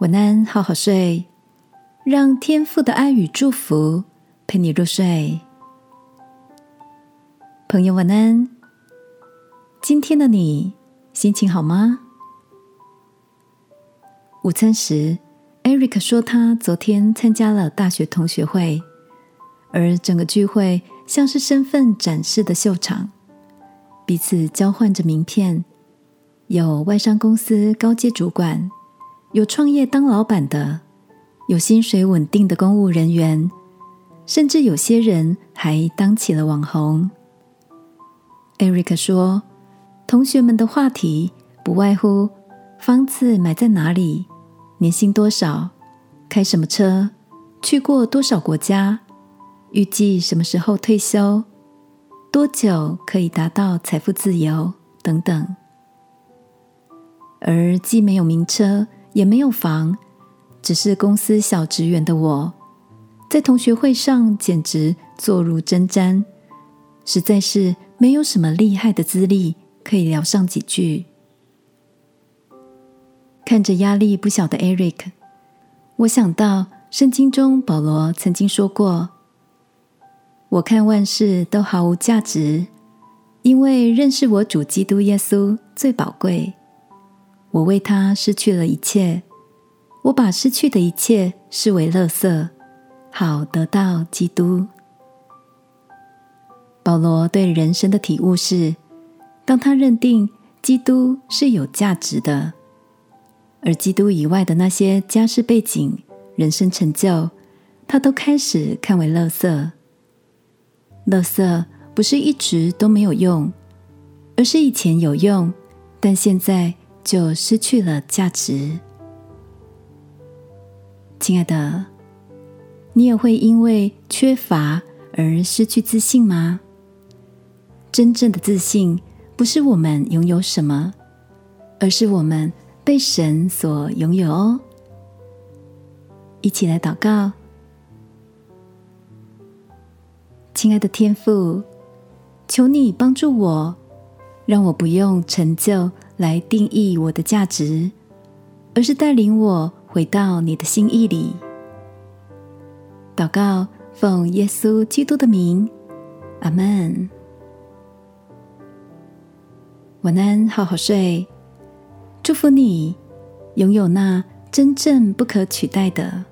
晚安，好好睡，让天父的爱与祝福陪你入睡。朋友，晚安。今天的你心情好吗？午餐时，Eric 说他昨天参加了大学同学会，而整个聚会像是身份展示的秀场。彼此交换着名片，有外商公司高阶主管，有创业当老板的，有薪水稳定的公务人员，甚至有些人还当起了网红。Eric 说：“同学们的话题不外乎房子买在哪里，年薪多少，开什么车，去过多少国家，预计什么时候退休。”多久可以达到财富自由？等等。而既没有名车，也没有房，只是公司小职员的我，在同学会上简直坐如针毡，实在是没有什么厉害的资历可以聊上几句。看着压力不小的 Eric，我想到圣经中保罗曾经说过。我看万事都毫无价值，因为认识我主基督耶稣最宝贵。我为他失去了一切，我把失去的一切视为乐色，好得到基督。保罗对人生的体悟是：当他认定基督是有价值的，而基督以外的那些家世背景、人生成就，他都开始看为乐色。乐色不是一直都没有用，而是以前有用，但现在就失去了价值。亲爱的，你也会因为缺乏而失去自信吗？真正的自信不是我们拥有什么，而是我们被神所拥有哦。一起来祷告。亲爱的天父，求你帮助我，让我不用成就来定义我的价值，而是带领我回到你的心意里。祷告，奉耶稣基督的名，阿门。晚安，好好睡。祝福你拥有那真正不可取代的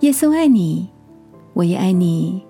耶稣，爱你。我也爱你。